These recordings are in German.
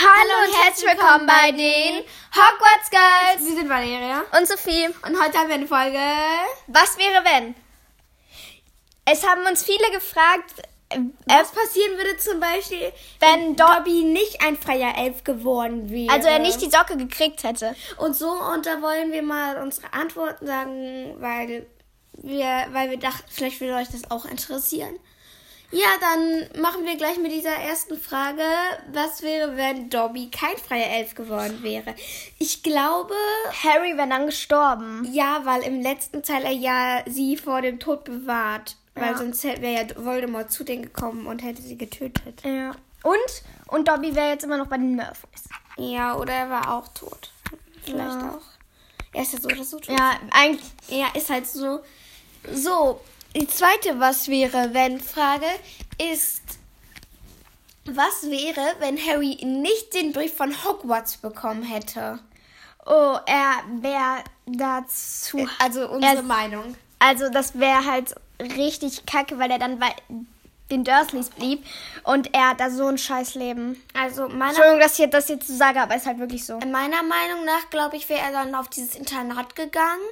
Hallo und herzlich willkommen bei den Hogwarts Girls. Wir sind Valeria. Und Sophie. Und heute haben wir eine Folge. Was wäre wenn? Es haben uns viele gefragt, äh, Was passieren würde zum Beispiel, wenn Do Dobby nicht ein freier Elf geworden wäre? also er nicht die Socke gekriegt hätte. Und so, und da wollen wir mal unsere Antworten sagen, weil wir, weil wir dachten, vielleicht würde euch das auch interessieren. Ja, dann machen wir gleich mit dieser ersten Frage. Was wäre, wenn Dobby kein freier Elf geworden wäre? Ich glaube, Harry wäre dann gestorben. ja, weil im letzten Teil er ja sie vor dem Tod bewahrt. Weil Ja. sonst wäre ja Voldemort zu denen gekommen und hätte sie getötet. Ja. Und? Und Dobby wäre jetzt immer noch bei den Murphys. Ja, oder er war auch tot. Vielleicht Ja. auch. Er ist ja so oder so tot. Ja, eigentlich. Er ist halt so. So, die zweite Was wäre, wenn Frage ist, was wäre, wenn Harry nicht den Brief von Hogwarts bekommen hätte? Oh, er wäre dazu. Also unsere Er- Meinung. Also das wäre halt richtig kacke, weil er dann bei den Dursleys blieb und er hat da so ein scheiß Leben. Also meiner, Entschuldigung, dass ich das jetzt so sage, aber ist halt wirklich so. meiner Meinung nach, glaube ich, wäre er dann auf dieses Internat gegangen.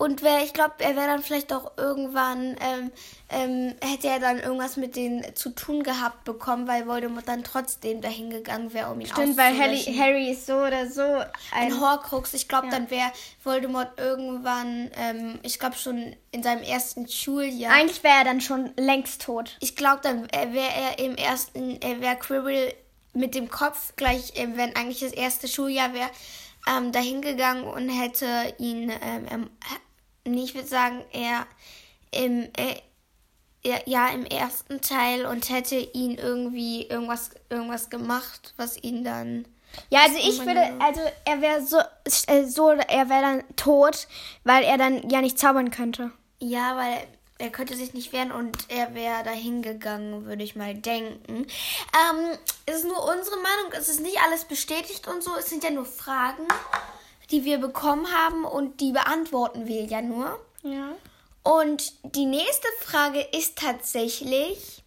Und wär, ich glaube, er wäre dann vielleicht auch irgendwann, ähm, ähm, hätte er dann irgendwas mit denen zu tun gehabt bekommen, weil Voldemort dann trotzdem dahin gegangen wäre, um ihn Stimmt, weil Harry. Harry ist so oder so ein... ein Horcrux. Ich glaube, Ja. dann wäre Voldemort irgendwann, ähm, ich glaube schon in seinem ersten Schuljahr. Eigentlich wäre er dann schon längst tot. ich glaube, dann wäre er im ersten, er wäre Quirrell mit dem Kopf gleich, ähm, wenn eigentlich das erste Schuljahr wäre, ähm, dahin gegangen und hätte ihn, ähm, nee, ich würde sagen, er im, äh, ja, im ersten Teil und hätte ihn irgendwie irgendwas, irgendwas gemacht, was ihn dann. Ja, also ich würde, also er wäre so, äh, so, er wäre dann tot, weil er dann ja nicht zaubern könnte. Ja, weil er könnte sich nicht wehren und er wäre dahin gegangen, würde ich mal denken. Ähm, es ist nur unsere Meinung, es ist nicht alles bestätigt und so. Es sind ja nur Fragen, die wir bekommen haben und die beantworten wir ja nur. Ja. Und die nächste Frage ist tatsächlich,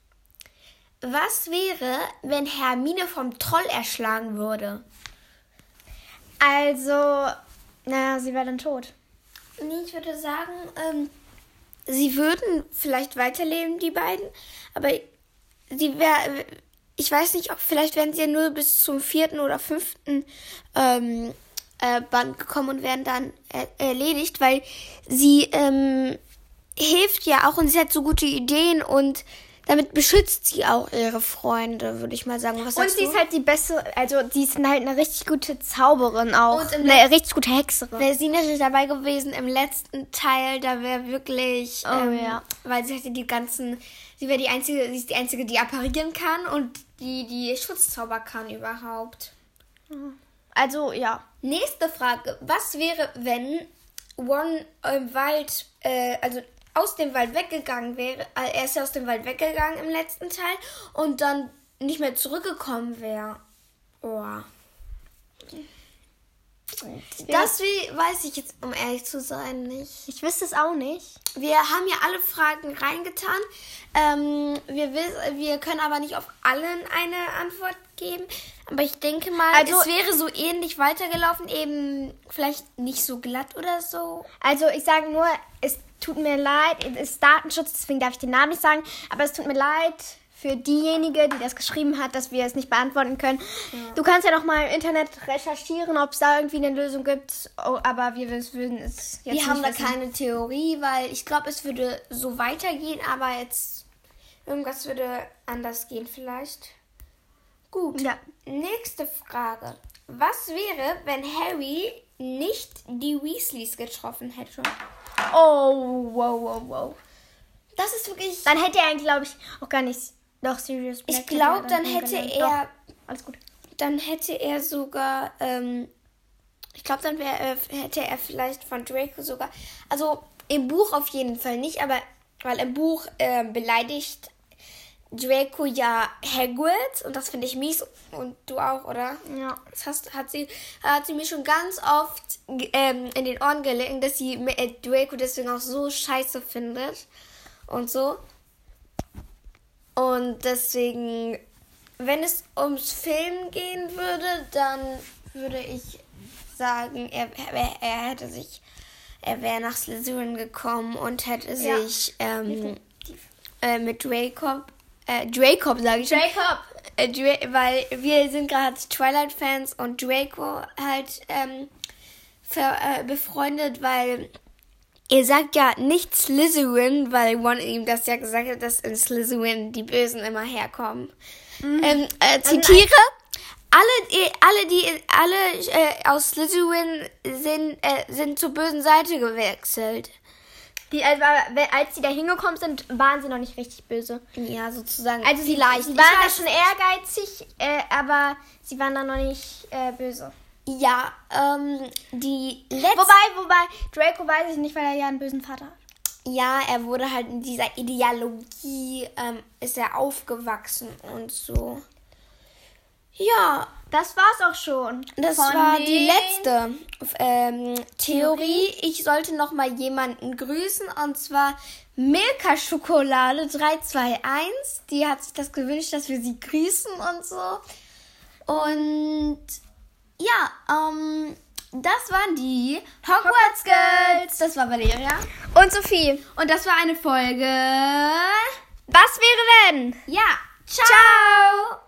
was wäre, wenn Hermine vom Troll erschlagen würde? Also, naja, sie wäre dann tot. Nee, ich würde sagen, ähm, sie würden vielleicht weiterleben, die beiden, aber sie wäre, ich weiß nicht, ob vielleicht wären sie ja nur bis zum vierten oder fünften ähm, äh, Band gekommen und wären dann er erledigt, weil sie ähm, hilft ja auch und sie hat so gute Ideen und damit beschützt sie auch ihre Freunde, würde ich mal sagen. Was Und sie du? ist halt die beste, also die ist halt eine richtig gute Zauberin auch. Und eine richtig gute Hexerin. Wäre sie natürlich dabei gewesen im letzten Teil, da wäre wirklich, Oh, ähm, ja. weil sie hatte die ganzen, sie wäre die einzige, sie ist die einzige, die apparieren kann und die die Schutzzauber kann überhaupt. Also, ja. Nächste Frage: Was wäre, wenn Ron im Wald, äh, also aus dem Wald weggegangen wäre? Äh, er ist ja aus dem Wald weggegangen im letzten Teil und dann nicht mehr zurückgekommen wäre. Oh. Das wie, weiß ich jetzt, um ehrlich zu sein, nicht. Ich wüsste es auch nicht. Wir haben ja alle Fragen reingetan. Ähm, wir, wiss, wir können aber nicht auf allen eine Antwort geben. Aber ich denke mal, Also- es wäre so ähnlich weitergelaufen, eben vielleicht nicht so glatt oder so. Also, ich sage nur, es tut mir leid, es ist Datenschutz, deswegen darf ich den Namen nicht sagen, aber es tut mir leid für diejenige, die das geschrieben hat, dass wir es nicht beantworten können. Du kannst ja noch mal im Internet recherchieren, ob es da irgendwie eine Lösung gibt, oh, aber wir würden es jetzt Wir nicht haben da wissen. keine Theorie, weil ich glaube, es würde so weitergehen, aber jetzt irgendwas würde anders gehen vielleicht. Gut. Ja. Nächste Frage. Was wäre, wenn Harry nicht die Weasleys getroffen hätte? Oh, wow, wow, wow. Das ist wirklich. Dann hätte er eigentlich, glaube ich, auch gar nicht. Doch, Sirius Black. Ich glaube, dann umgelenkt. hätte Doch, er. alles gut. Dann hätte er sogar. Ähm, ich glaube, dann wär, er- hätte er vielleicht von Draco sogar. Also im Buch auf jeden Fall nicht, aber weil im Buch ähm, beleidigt Draco ja Hagrid und das finde ich mies und du auch, oder? Ja. Das hast, hat, sie, hat sie mir schon ganz oft ähm, in den Ohren gelegt, dass sie äh, Draco deswegen auch so scheiße findet und so. Und deswegen, wenn es ums Film gehen würde, dann würde ich sagen, er, er, er hätte sich, er wäre nach Slytherin gekommen und hätte Ja. sich ähm, äh, mit Dracob, äh, Dracob sage ich schon, äh, Dra weil wir sind gerade Twilight-Fans und Draco halt ähm, äh, befreundet, weil er sagt ja nicht Slytherin, weil Ron ihm das ja gesagt hat, dass in Slytherin die Bösen immer herkommen. Ähm, äh, zitiere. Alle, alle, die, alle äh, aus Slytherin sind, äh, sind zur bösen Seite gewechselt. Die, also, als sie da hingekommen sind, waren sie noch nicht richtig böse. Ja, sozusagen. Also sie, vielleicht. sie waren da schon ehrgeizig, äh, aber sie waren da noch nicht äh, böse. Ja, ähm, die letzte. Wobei, wobei, Draco weiß ich nicht, weil er ja einen bösen Vater hat. Ja, er wurde halt in dieser Ideologie, ähm, ist er aufgewachsen und so. Ja, Das war's auch schon. das Von war die letzte ähm, Theorie. Ich sollte noch mal jemanden grüßen und zwar Milka Schokolade 321. Die hat sich das gewünscht, dass wir sie grüßen und so. Und ja, ähm, das waren die Hogwarts Girls. Das war Valeria. Und Sophie. Und das war eine Folge. Was wäre wenn? Ja. Ciao.